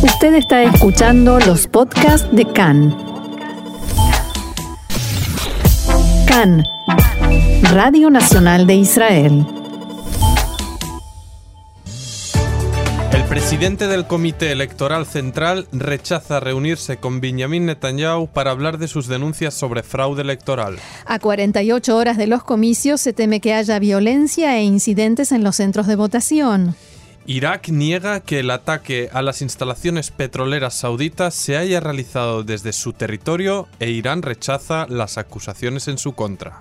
Usted está escuchando los podcasts de CAN. CAN, Radio Nacional de Israel. El presidente del Comité Electoral Central rechaza reunirse con Benjamin Netanyahu para hablar de sus denuncias sobre fraude electoral. A 48 horas de los comicios se teme que haya violencia e incidentes en los centros de votación. Irak niega que el ataque a las instalaciones petroleras sauditas se haya realizado desde su territorio e Irán rechaza las acusaciones en su contra.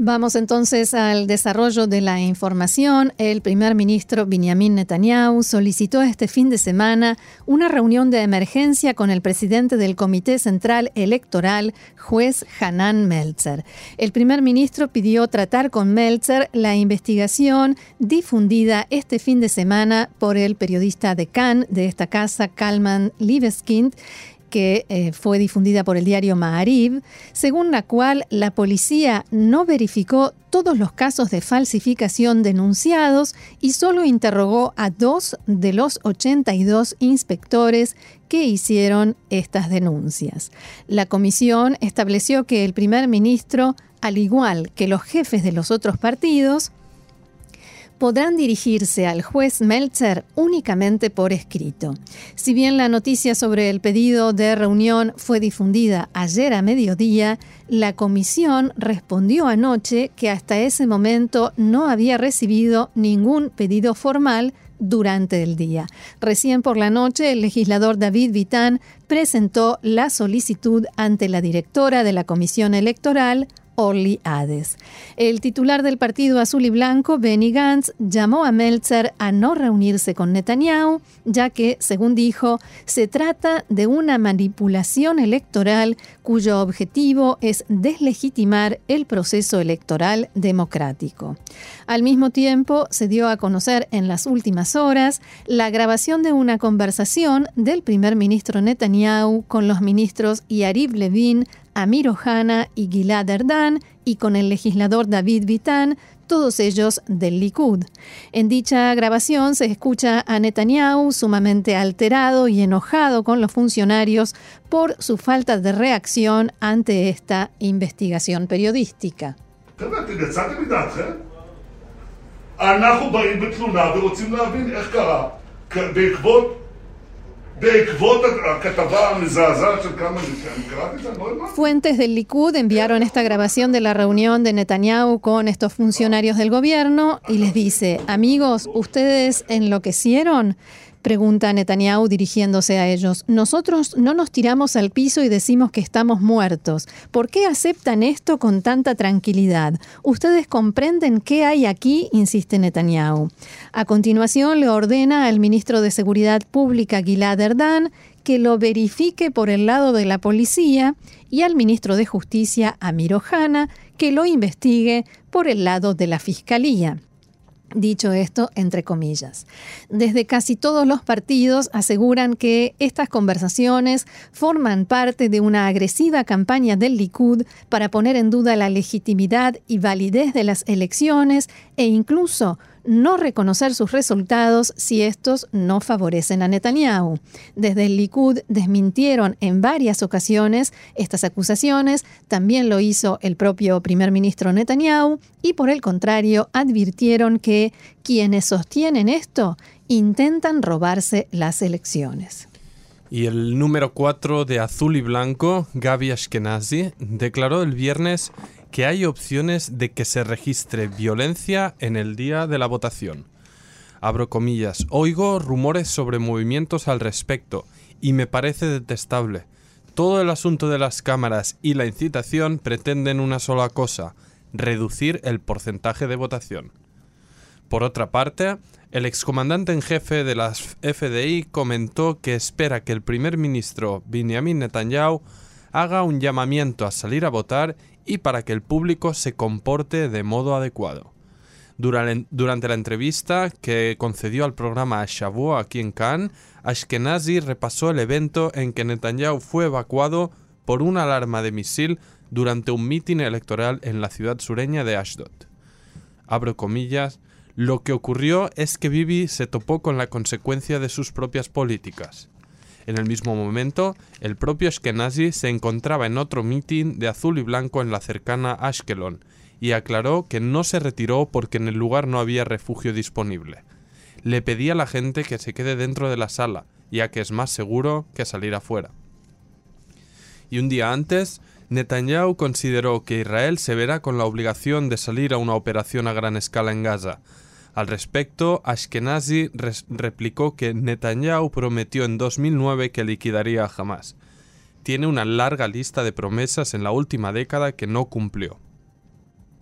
Vamos entonces al desarrollo de la información. El primer ministro Benjamin Netanyahu solicitó este fin de semana una reunión de emergencia con el presidente del Comité Central Electoral, juez Hanan Meltzer. El primer ministro pidió tratar con Meltzer la investigación difundida este fin de semana por el periodista de Cannes de esta casa, Kalman Libeskind, que eh, fue difundida por el diario Maariv, según la cual la policía no verificó todos los casos de falsificación denunciados y solo interrogó a dos de los 82 inspectores que hicieron estas denuncias. La comisión estableció que el primer ministro, al igual que los jefes de los otros partidos, podrán dirigirse al juez Meltzer únicamente por escrito. Si bien la noticia sobre el pedido de reunión fue difundida ayer a mediodía, la comisión respondió anoche que hasta ese momento no había recibido ningún pedido formal durante el día. Recién por la noche, el legislador David Vitán presentó la solicitud ante la directora de la Comisión Electoral, Orly Hades. El titular del Partido Azul y Blanco, Benny Gantz, llamó a Meltzer a no reunirse con Netanyahu, ya que, según dijo, se trata de una manipulación electoral cuyo objetivo es deslegitimar el proceso electoral democrático. Al mismo tiempo, se dio a conocer en las últimas horas la grabación de una conversación del primer ministro Netanyahu con los ministros Yariv Levin, Amir Ohana y Gilad Erdan y con el legislador David Vitán, todos ellos del Likud. En dicha grabación se escucha a Netanyahu sumamente alterado y enojado con los funcionarios por su falta de reacción ante esta investigación periodística. Fuentes del Likud enviaron esta grabación de la reunión de Netanyahu con estos funcionarios del gobierno y les dice, amigos, ¿ustedes enloquecieron? Pregunta Netanyahu dirigiéndose a ellos. Nosotros no nos tiramos al piso y decimos que estamos muertos. ¿Por qué aceptan esto con tanta tranquilidad? ¿Ustedes comprenden qué hay aquí? insiste Netanyahu. A continuación le ordena al ministro de Seguridad Pública Gilad Erdan que lo verifique por el lado de la policía y al ministro de Justicia Amir Ohana que lo investigue por el lado de la fiscalía. Dicho esto, entre comillas. Desde casi todos los partidos aseguran que estas conversaciones forman parte de una agresiva campaña del Likud para poner en duda la legitimidad y validez de las elecciones e incluso no reconocer sus resultados si estos no favorecen a Netanyahu. Desde el Likud desmintieron en varias ocasiones estas acusaciones, también lo hizo el propio primer ministro Netanyahu, y por el contrario advirtieron que quienes sostienen esto intentan robarse las elecciones. Y el número 4 de Azul y Blanco, Gaby Ashkenazi, declaró el viernes que hay opciones de que se registre violencia en el día de la votación. Abro comillas, oigo rumores sobre movimientos al respecto y me parece detestable. Todo el asunto de las cámaras y la incitación pretenden una sola cosa, reducir el porcentaje de votación. Por otra parte, el excomandante en jefe de las FDI comentó que espera que el primer ministro Benjamin Netanyahu haga un llamamiento a salir a votar y para que el público se comporte de modo adecuado. Durante la entrevista que concedió al programa Shavua aquí en Cannes, Ashkenazi repasó el evento en que Netanyahu fue evacuado por una alarma de misil durante un mitin electoral en la ciudad sureña de Ashdod. Abro comillas, lo que ocurrió es que Bibi se topó con la consecuencia de sus propias políticas. En el mismo momento, el propio Ashkenazi se encontraba en otro mitin de azul y blanco en la cercana Ashkelon y aclaró que no se retiró porque en el lugar no había refugio disponible. Le pedía a la gente que se quede dentro de la sala, ya que es más seguro que salir afuera. Y un día antes, Netanyahu consideró que Israel se verá con la obligación de salir a una operación a gran escala en Gaza. Al respecto, Ashkenazi replicó que Netanyahu prometió en 2009 que liquidaría a Hamas. Tiene una larga lista de promesas en la última década que no cumplió.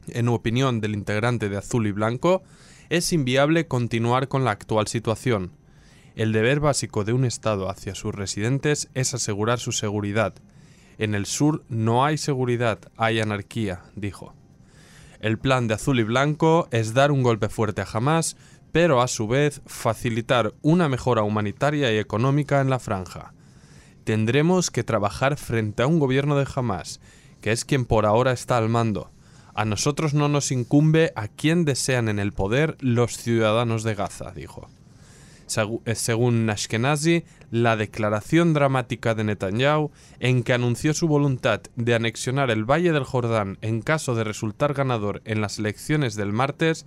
En opinión del integrante de Azul y Blanco, es inviable continuar con la actual situación. El deber básico de un Estado hacia sus residentes es asegurar su seguridad, en el sur no hay seguridad, hay anarquía, dijo. El plan de azul y blanco es dar un golpe fuerte a Hamas, pero a su vez facilitar una mejora humanitaria y económica en la franja. Tendremos que trabajar frente a un gobierno de Hamas, que es quien por ahora está al mando. A nosotros no nos incumbe a quien desean en el poder los ciudadanos de Gaza, dijo. Eh, según Ashkenazi, la declaración dramática de Netanyahu, en que anunció su voluntad de anexionar el Valle del Jordán en caso de resultar ganador en las elecciones del martes,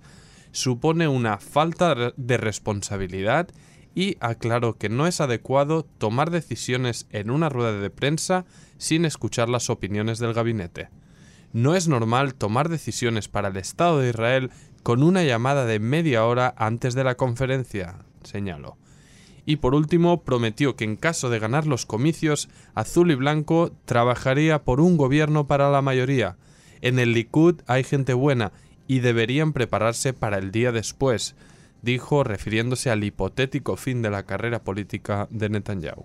supone una falta de responsabilidad y aclaró que no es adecuado tomar decisiones en una rueda de prensa sin escuchar las opiniones del gabinete. No es normal tomar decisiones para el Estado de Israel con una llamada de media hora antes de la conferencia, señaló. Y por último, prometió que en caso de ganar los comicios, Azul y Blanco trabajaría por un gobierno para la mayoría. En el Likud hay gente buena y deberían prepararse para el día después, dijo refiriéndose al hipotético fin de la carrera política de Netanyahu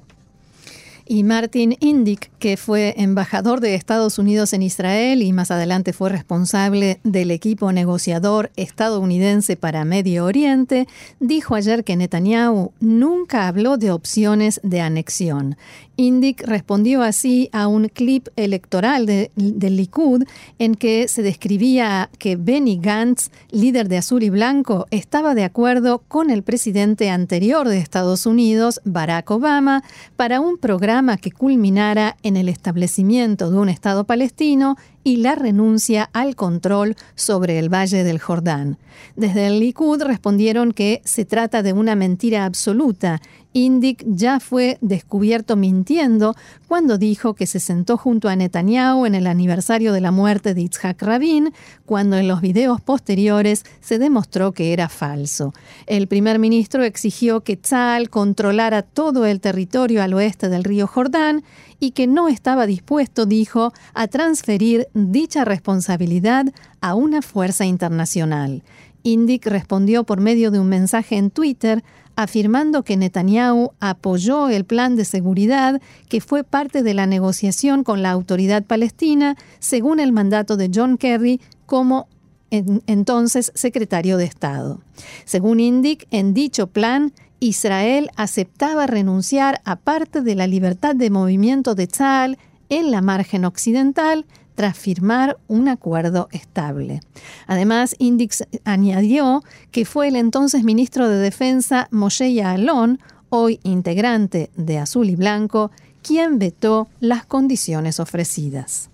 y Martin Indyk, que fue embajador de Estados Unidos en Israel y más adelante fue responsable del equipo negociador estadounidense para Medio Oriente, dijo ayer que Netanyahu nunca habló de opciones de anexión. Indyk respondió así a un clip electoral de, del Likud en que se describía que Benny Gantz, líder de Azul y Blanco, estaba de acuerdo con el presidente anterior de Estados Unidos, Barack Obama, para un programa que culminara en el establecimiento de un Estado palestino y la renuncia al control sobre el Valle del Jordán. Desde el Likud respondieron que se trata de una mentira absoluta. Indik ya fue descubierto mintiendo cuando dijo que se sentó junto a Netanyahu en el aniversario de la muerte de Yitzhak Rabin, cuando en los videos posteriores se demostró que era falso. El primer ministro exigió que Tzal controlara todo el territorio al oeste del río Jordán y que no estaba dispuesto, dijo, a transferir dicha responsabilidad a una fuerza internacional. Indik respondió por medio de un mensaje en Twitter afirmando que Netanyahu apoyó el plan de seguridad que fue parte de la negociación con la autoridad palestina según el mandato de John Kerry como entonces secretario de Estado. Según Indik, en dicho plan, Israel aceptaba renunciar a parte de la libertad de movimiento de Tzal en la margen occidental tras firmar un acuerdo estable. Además, Indix añadió que fue el entonces ministro de Defensa Moshe Yaalon, hoy integrante de Azul y Blanco, quien vetó las condiciones ofrecidas.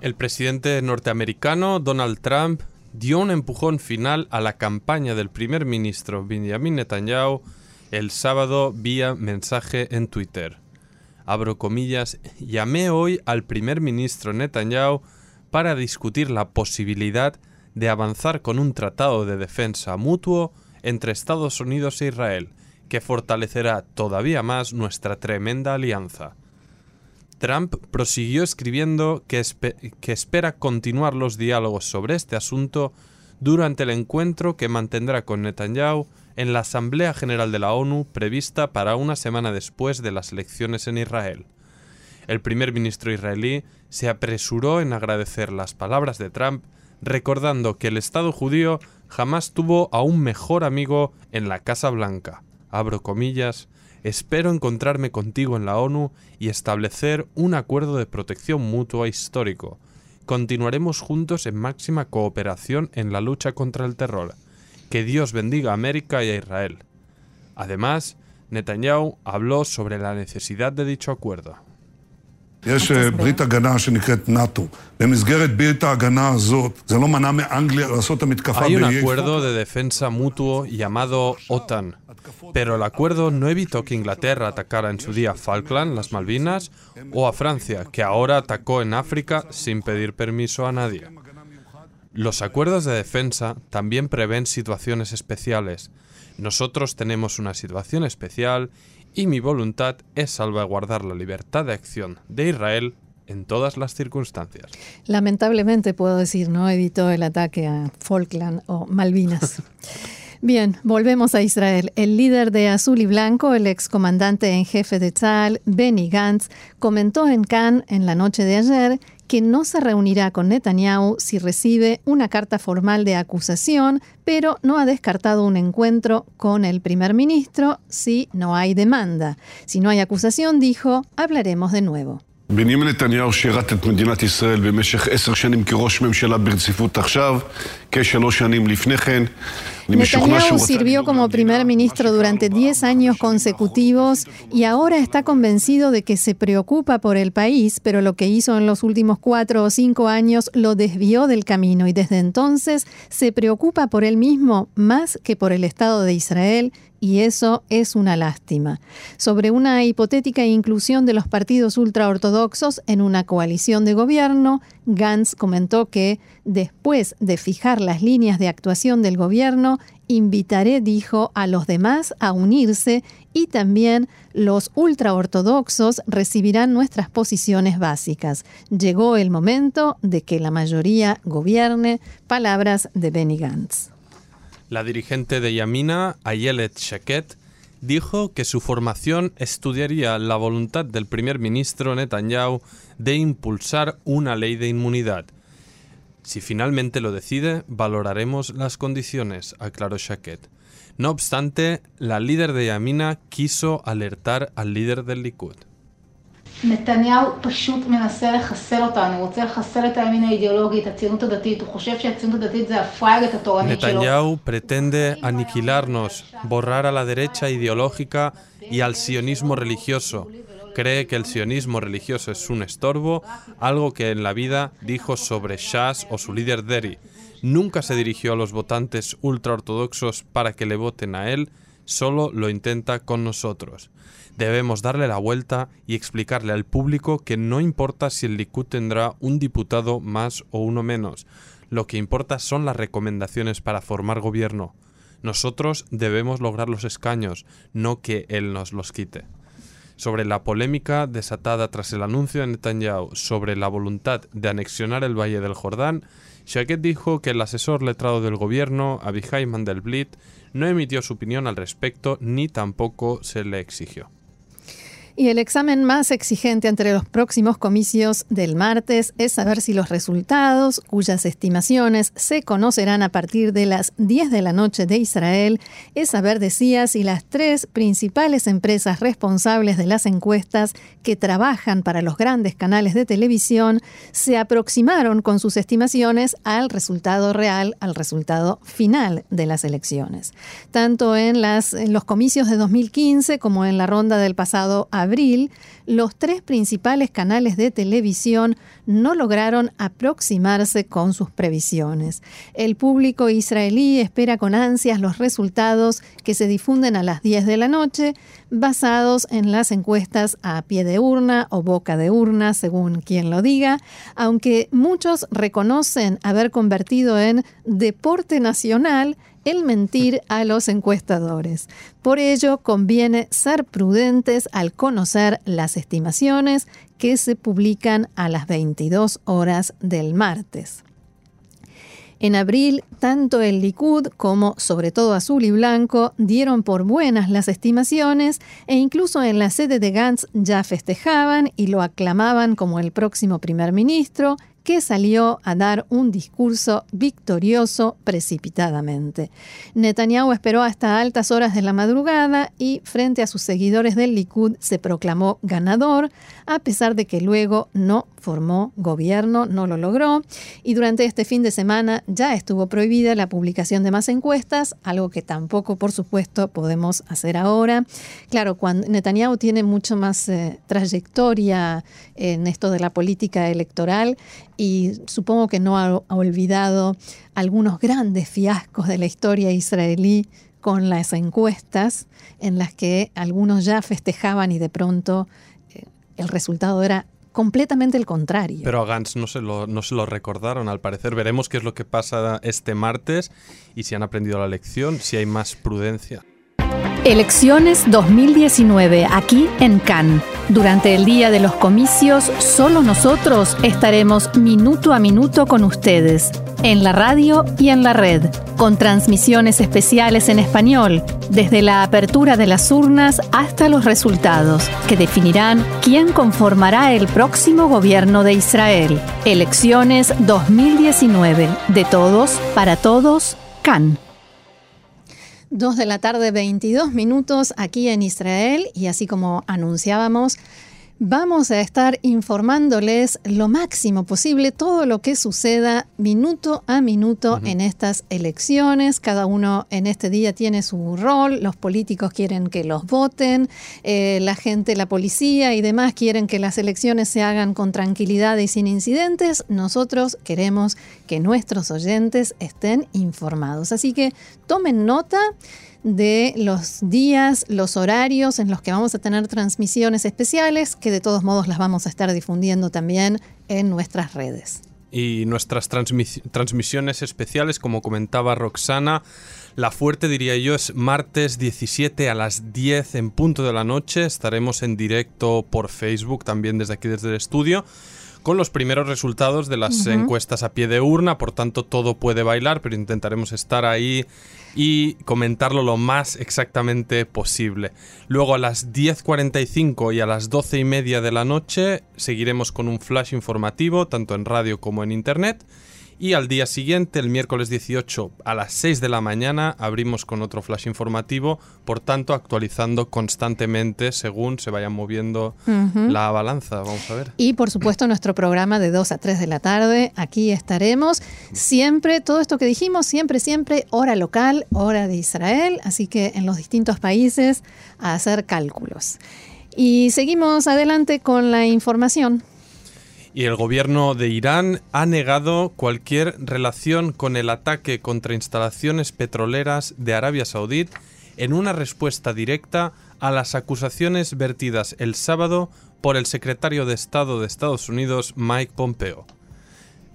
El presidente norteamericano Donald Trump dio un empujón final a la campaña del primer ministro Benjamin Netanyahu el sábado vía mensaje en Twitter. Abro comillas, llamé hoy al primer ministro Netanyahu para discutir la posibilidad de avanzar con un tratado de defensa mutuo entre Estados Unidos e Israel, que fortalecerá todavía más nuestra tremenda alianza. Trump prosiguió escribiendo que, que, espera continuar los diálogos sobre este asunto durante el encuentro que mantendrá con Netanyahu en la Asamblea General de la ONU prevista para una semana después de las elecciones en Israel. El primer ministro israelí se apresuró en agradecer las palabras de Trump, recordando que el Estado judío jamás tuvo a un mejor amigo en la Casa Blanca. Abro comillas, Espero encontrarme contigo en la ONU y establecer un acuerdo de protección mutua histórico. Continuaremos juntos en máxima cooperación en la lucha contra el terror. Que Dios bendiga a América y a Israel. Además, Netanyahu habló sobre la necesidad de dicho acuerdo. Hay un acuerdo de defensa mutuo llamado OTAN, pero el acuerdo no evitó que Inglaterra atacara en su día Falkland, las Malvinas, o a Francia, que ahora atacó en África sin pedir permiso a nadie. Los acuerdos de defensa también prevén situaciones especiales. Nosotros tenemos una situación especial y mi voluntad es salvaguardar la libertad de acción de Israel en todas las circunstancias. Lamentablemente puedo decir, no evitó el ataque a Falkland o Malvinas. Bien, volvemos a Israel. El líder de Azul y Blanco, el excomandante en jefe de Tzal, Benny Gantz, comentó en Cannes en la noche de ayer que no se reunirá con Netanyahu si recibe una carta formal de acusación, pero no ha descartado un encuentro con el primer ministro si no hay demanda. Si no hay acusación, dijo, hablaremos de nuevo. Netanyahu sirvió como primer ministro durante 10 años consecutivos y ahora está convencido de que se preocupa por el país, pero lo que hizo en los últimos cuatro o cinco años lo desvió del camino y desde entonces se preocupa por él mismo más que por el Estado de Israel y eso es una lástima. Sobre una hipotética inclusión de los partidos ultraortodoxos en una coalición de gobierno, Gantz comentó que después de fijar las líneas de actuación del gobierno, invitaré, dijo, a los demás a unirse y también los ultraortodoxos recibirán nuestras posiciones básicas. Llegó el momento de que la mayoría gobierne. Palabras de Benny Gantz. La dirigente de Yamina, Ayelet Sheket, dijo que su formación estudiaría la voluntad del primer ministro Netanyahu de impulsar una ley de inmunidad. Si finalmente lo decide, valoraremos las condiciones, aclaró Shaket. No obstante, la líder de Yamina quiso alertar al líder del Likud. נתניהו פשוט מנסה לחסל אותנו, הוא רוצה לחסל את הימין האידיאולוגי, את הציונות הדתית, הוא חושב שהציונות הדתית זה הפרייגת התורנית שלו. Netanyahu pretende aniquilarnos, borrar a la derecha ideológica y al sionismo religioso. Cree que el sionismo religioso es un estorbo, algo que en la vida dijo sobre Shas o su líder Deri. Nunca se dirigió a los votantes ultraortodoxos para que le voten a él, solo lo intenta con nosotros. Debemos darle la vuelta y explicarle al público que no importa si el Likud tendrá un diputado más o uno menos, lo que importa son las recomendaciones para formar gobierno. Nosotros debemos lograr los escaños, no que él nos los quite. Sobre la polémica desatada tras el anuncio de Netanyahu sobre la voluntad de anexionar el Valle del Jordán, Shaket dijo que el asesor letrado del gobierno, Abihai Mandelblit, no emitió su opinión al respecto ni tampoco se le exigió. Y el examen más exigente entre los próximos comicios del martes es saber si los resultados, cuyas estimaciones se conocerán a partir de las 10 de la noche de Israel, es saber, decía, si las tres principales empresas responsables de las encuestas que trabajan para los grandes canales de televisión se aproximaron con sus estimaciones al resultado real, al resultado final de las elecciones. Tanto en, los comicios de 2015 como en la ronda del pasado los tres principales canales de televisión no lograron aproximarse con sus previsiones. El público israelí espera con ansias los resultados que se difunden a las 10 de la noche, basados en las encuestas a pie de urna o boca de urna, según quien lo diga, aunque muchos reconocen haber convertido en deporte nacional el mentir a los encuestadores. Por ello, conviene ser prudentes al conocer las estimaciones que se publican a las 22 horas del martes. En abril, tanto el Likud como sobre todo Azul y Blanco dieron por buenas las estimaciones e incluso en la sede de Gantz ya festejaban y lo aclamaban como el próximo primer ministro que salió a dar un discurso victorioso precipitadamente. Netanyahu esperó hasta altas horas de la madrugada y frente a sus seguidores del Likud se proclamó ganador, a pesar de que luego no formó gobierno, no lo logró, y durante este fin de semana ya estuvo prohibida la publicación de más encuestas, algo que tampoco, por supuesto, podemos hacer ahora. Claro, cuando Netanyahu tiene mucho más eh, trayectoria en esto de la política electoral y supongo que no ha, olvidado algunos grandes fiascos de la historia israelí con las encuestas en las que algunos ya festejaban y de pronto eh, el resultado era completamente el contrario. Pero a Gantz no se, lo, no se lo recordaron, al parecer. Veremos qué es lo que pasa este martes y si han aprendido la lección, si hay más prudencia. Elecciones 2019 aquí en Cannes. Durante el día de los comicios, solo nosotros estaremos minuto a minuto con ustedes, en la radio y en la red, con transmisiones especiales en español, desde la apertura de las urnas hasta los resultados, que definirán quién conformará el próximo gobierno de Israel. Elecciones 2019, de todos, para todos, Cannes. Dos de la tarde, 22 minutos aquí en Israel y así como anunciábamos, vamos a estar informándoles lo máximo posible todo lo que suceda minuto a minuto en estas elecciones. Cada uno en este día tiene su rol, los políticos quieren que los voten, eh, la gente, la policía y demás quieren que las elecciones se hagan con tranquilidad y sin incidentes. Nosotros queremos que nuestros oyentes estén informados. Así que tomen nota de los días, los horarios en los que vamos a tener transmisiones especiales, que de todos modos las vamos a estar difundiendo también en nuestras redes. Y nuestras transmisiones especiales, como comentaba Roxana, la fuerte diría yo es martes 17 a las 10 en punto de la noche. Estaremos en directo por Facebook, también desde aquí, desde el estudio con los primeros resultados de las encuestas a pie de urna, por tanto todo puede bailar, pero intentaremos estar ahí y comentarlo lo más exactamente posible. Luego a las 10.45 y a las 12 y media de la noche seguiremos con un flash informativo, tanto en radio como en internet. Y al día siguiente, el miércoles 18 a las 6 de la mañana, abrimos con otro flash informativo, por tanto actualizando constantemente según se vaya moviendo la balanza. Vamos a ver. Y por supuesto nuestro programa de 2 a 3 de la tarde, aquí estaremos. Siempre, todo esto que dijimos, siempre, siempre, hora local, hora de Israel, así que en los distintos países a hacer cálculos. Y seguimos adelante con la información. Y el gobierno de Irán ha negado cualquier relación con el ataque contra instalaciones petroleras de Arabia Saudí en una respuesta directa a las acusaciones vertidas el sábado por el secretario de Estado de Estados Unidos Mike Pompeo.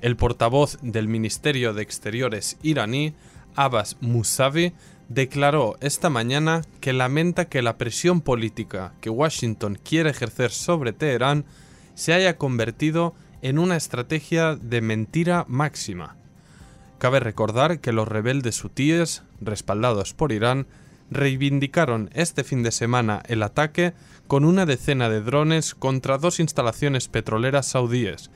El portavoz del Ministerio de Exteriores iraní, Abbas Musavi, declaró esta mañana que lamenta que la presión política que Washington quiere ejercer sobre Teherán se haya convertido en una estrategia de mentira máxima. Cabe recordar que los rebeldes hutíes, respaldados por Irán, reivindicaron este fin de semana el ataque con una decena de drones contra dos instalaciones petroleras saudíes,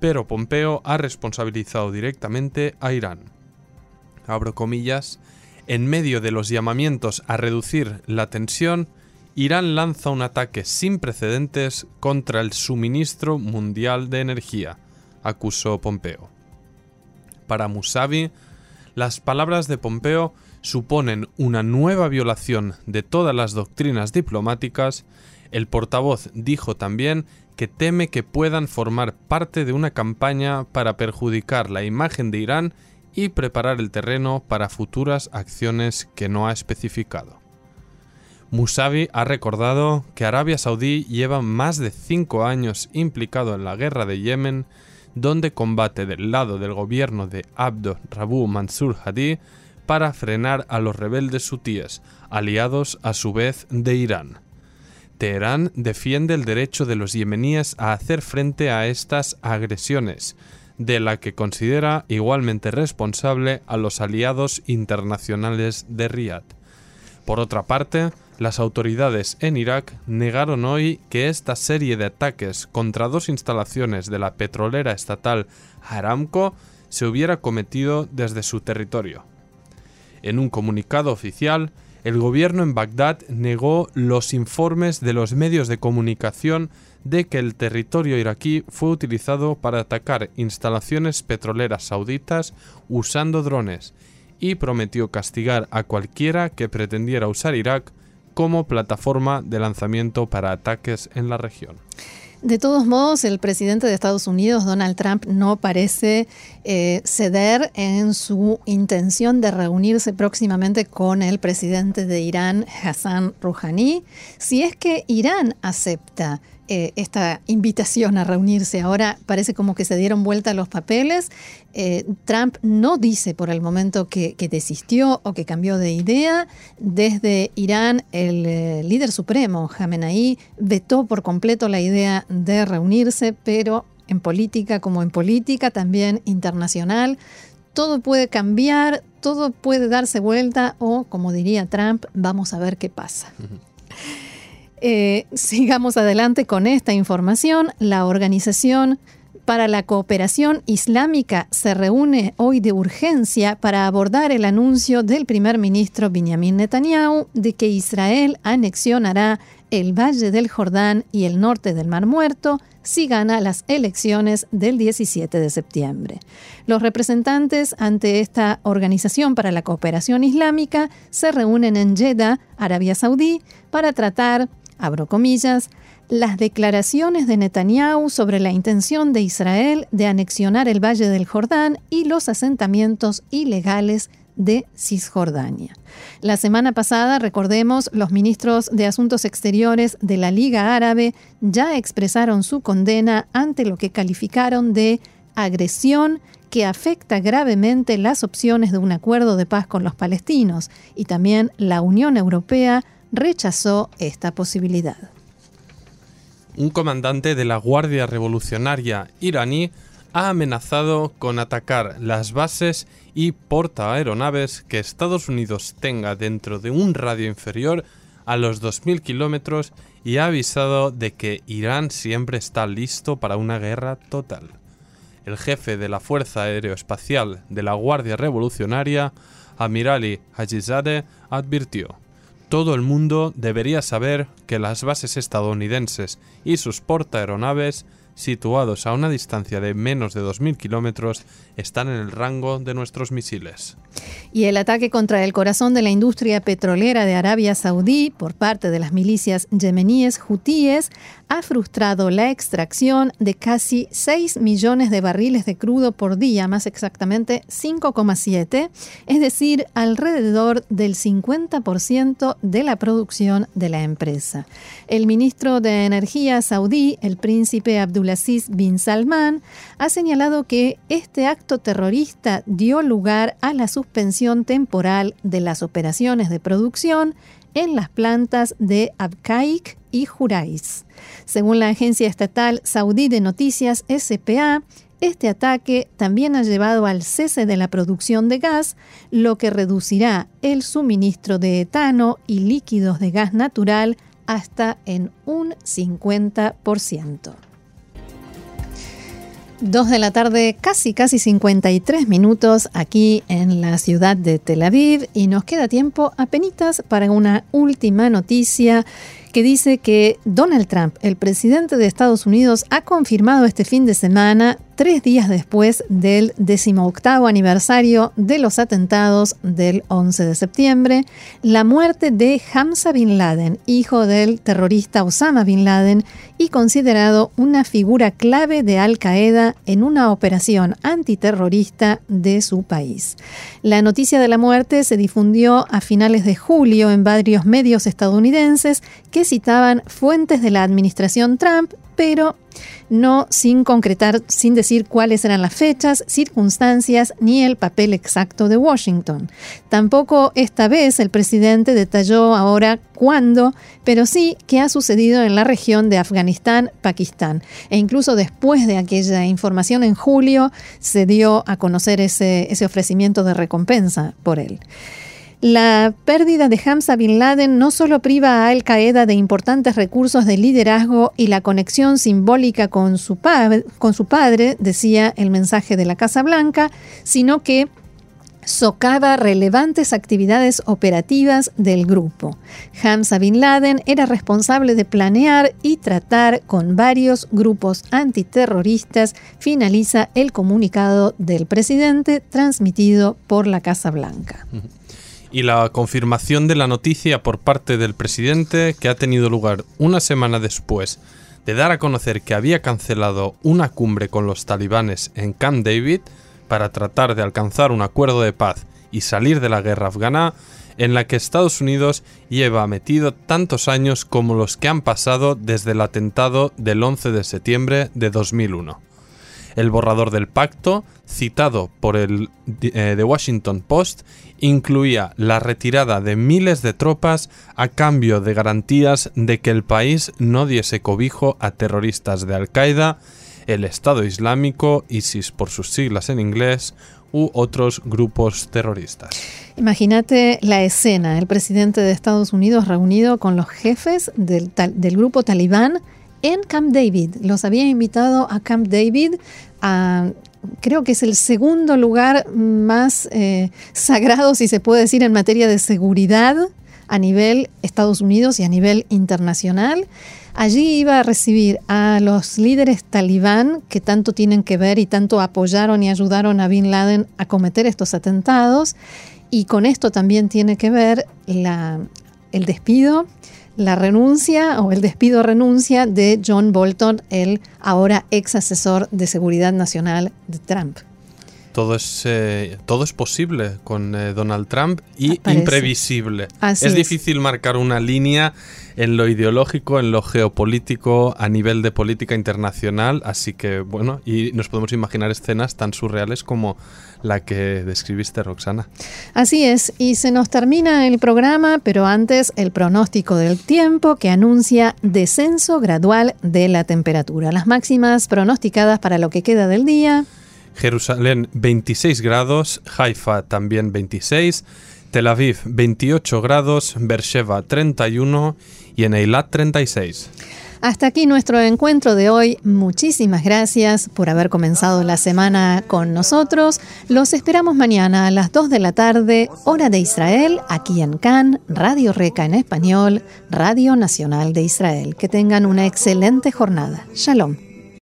pero Pompeo ha responsabilizado directamente a Irán. Abro comillas, en medio de los llamamientos a reducir la tensión, Irán lanza un ataque sin precedentes contra el suministro mundial de energía, acusó Pompeo. Para Musavi, las palabras de Pompeo suponen una nueva violación de todas las doctrinas diplomáticas, el portavoz dijo también que teme que puedan formar parte de una campaña para perjudicar la imagen de Irán y preparar el terreno para futuras acciones que no ha especificado. Musavi ha recordado que Arabia Saudí lleva más de cinco años implicado en la guerra de Yemen, donde combate del lado del gobierno de Abdo Rabu Mansur Hadi para frenar a los rebeldes hutíes, aliados a su vez de Irán. Teherán defiende el derecho de los yemeníes a hacer frente a estas agresiones, de la que considera igualmente responsable a los aliados internacionales de Riad. Por otra parte, Las autoridades en Irak negaron hoy que esta serie de ataques contra dos instalaciones de la petrolera estatal Aramco se hubiera cometido desde su territorio. En un comunicado oficial, el gobierno en Bagdad negó los informes de los medios de comunicación de que el territorio iraquí fue utilizado para atacar instalaciones petroleras sauditas usando drones y prometió castigar a cualquiera que pretendiera usar Irak como plataforma de lanzamiento para ataques en la región. De todos modos, el presidente de Estados Unidos, Donald Trump, no parece eh, ceder en su intención de reunirse próximamente con el presidente de Irán, Hassan Rouhani. Si es que Irán acepta eh, esta invitación a reunirse. Ahora parece como que se dieron vuelta los papeles. Eh, Trump no dice por el momento que, desistió o que cambió de idea. Desde Irán, el eh, líder supremo, Jamenei, vetó por completo la idea de reunirse, pero en política como en política, también internacional, todo puede cambiar, todo puede darse vuelta o, como diría Trump, vamos a ver qué pasa. Eh, sigamos adelante con esta información. La Organización para la Cooperación Islámica se reúne hoy de urgencia para abordar el anuncio del primer ministro Benjamin Netanyahu de que Israel anexionará el Valle del Jordán y el norte del Mar Muerto si gana las elecciones del 17 de septiembre. Los representantes ante esta Organización para la Cooperación Islámica se reúnen en Jeddah, Arabia Saudí, para tratar abro comillas, las declaraciones de Netanyahu sobre la intención de Israel de anexionar el Valle del Jordán y los asentamientos ilegales de Cisjordania. La semana pasada, recordemos, los ministros de Asuntos Exteriores de la Liga Árabe ya expresaron su condena ante lo que calificaron de agresión que afecta gravemente las opciones de un acuerdo de paz con los palestinos y también la Unión Europea rechazó esta posibilidad. Un comandante de la Guardia Revolucionaria iraní ha amenazado con atacar las bases y portaaeronaves que Estados Unidos tenga dentro de un radio inferior a los 2.000 kilómetros y ha avisado de que Irán siempre está listo para una guerra total. El jefe de la Fuerza Aeroespacial de la Guardia Revolucionaria, Amirali Hajizadeh, advirtió todo el mundo debería saber que las bases estadounidenses y sus portaaeronaves situados a una distancia de menos de 2.000 kilómetros, están en el rango de nuestros misiles. Y el ataque contra el corazón de la industria petrolera de Arabia Saudí por parte de las milicias yemeníes hutíes ha frustrado la extracción de casi 6 millones de barriles de crudo por día, más exactamente 5,7, es decir, alrededor del 50% de la producción de la empresa. El ministro de Energía saudí, el príncipe Abdulaziz bin Salman, ha señalado que este acto terrorista dio lugar a la suspensión temporal de las operaciones de producción en las plantas de Abqaiq y Jurais. Según la agencia estatal saudí de noticias SPA, este ataque también ha llevado al cese de la producción de gas, lo que reducirá el suministro de etano y líquidos de gas natural hasta en un 50%. Dos de la tarde, casi, casi 53 minutos aquí en la ciudad de Tel Aviv. Y nos queda tiempo apenas para una última noticia que dice que Donald Trump, el presidente de Estados Unidos, ha confirmado este fin de semana tres días después del 18 aniversario de los atentados del 11 de septiembre, la muerte de Hamza Bin Laden, hijo del terrorista Osama Bin Laden y considerado una figura clave de Al Qaeda en una operación antiterrorista de su país. La noticia de la muerte se difundió a finales de julio en varios medios estadounidenses que citaban fuentes de la administración Trump pero no sin concretar, sin decir cuáles eran las fechas, circunstancias ni el papel exacto de Washington. Tampoco esta vez el presidente detalló ahora cuándo, pero sí qué ha sucedido en la región de Afganistán, Pakistán. E incluso después de aquella información en julio se dio a conocer ese, ese ofrecimiento de recompensa por él. La pérdida de Hamza Bin Laden no solo priva a Al Qaeda de importantes recursos de liderazgo y la conexión simbólica con su, padre, decía el mensaje de la Casa Blanca, sino que socava relevantes actividades operativas del grupo. Hamza Bin Laden era responsable de planear y tratar con varios grupos antiterroristas, finaliza el comunicado del presidente transmitido por la Casa Blanca y la confirmación de la noticia por parte del presidente que ha tenido lugar una semana después de dar a conocer que había cancelado una cumbre con los talibanes en Camp David para tratar de alcanzar un acuerdo de paz y salir de la guerra afgana, en la que Estados Unidos lleva metido tantos años como los que han pasado desde el atentado del 11 de septiembre de 2001. El borrador del pacto, citado por el eh, The Washington Post, incluía la retirada de miles de tropas a cambio de garantías de que el país no diese cobijo a terroristas de Al-Qaeda, el Estado Islámico, ISIS por sus siglas en inglés, u otros grupos terroristas. Imagínate la escena, el presidente de Estados Unidos reunido con los jefes del, del grupo talibán en Camp David. Los había invitado a Camp David a creo que es el segundo lugar más eh, sagrado, si se puede decir, en materia de seguridad a nivel Estados Unidos y a nivel internacional. Allí iba a recibir a los líderes talibán que tanto tienen que ver y tanto apoyaron y ayudaron a Bin Laden a cometer estos atentados. Y con esto también tiene que ver el despido la renuncia o el despido renuncia de John Bolton, el ahora ex asesor de seguridad nacional de Trump. Todo es, eh, todo es posible con eh, Donald Trump y imprevisible. es, difícil marcar una línea en lo ideológico, en lo geopolítico, a nivel de política internacional, así que bueno, y nos podemos imaginar escenas tan surreales como la que describiste, Roxana. Así es, y se nos termina el programa, pero antes el pronóstico del tiempo que anuncia descenso gradual de la temperatura. Las máximas pronosticadas para lo que queda del día. Jerusalén 26 grados, Haifa también 26, Tel Aviv 28 grados, Beersheba 31 y en Eilat 36. Hasta aquí nuestro encuentro de hoy. Muchísimas gracias por haber comenzado la semana con nosotros. Los esperamos mañana a las 2 de la tarde, hora de Israel, aquí en Cannes, Radio Reca en español, Radio Nacional de Israel. Que tengan una excelente jornada. Shalom.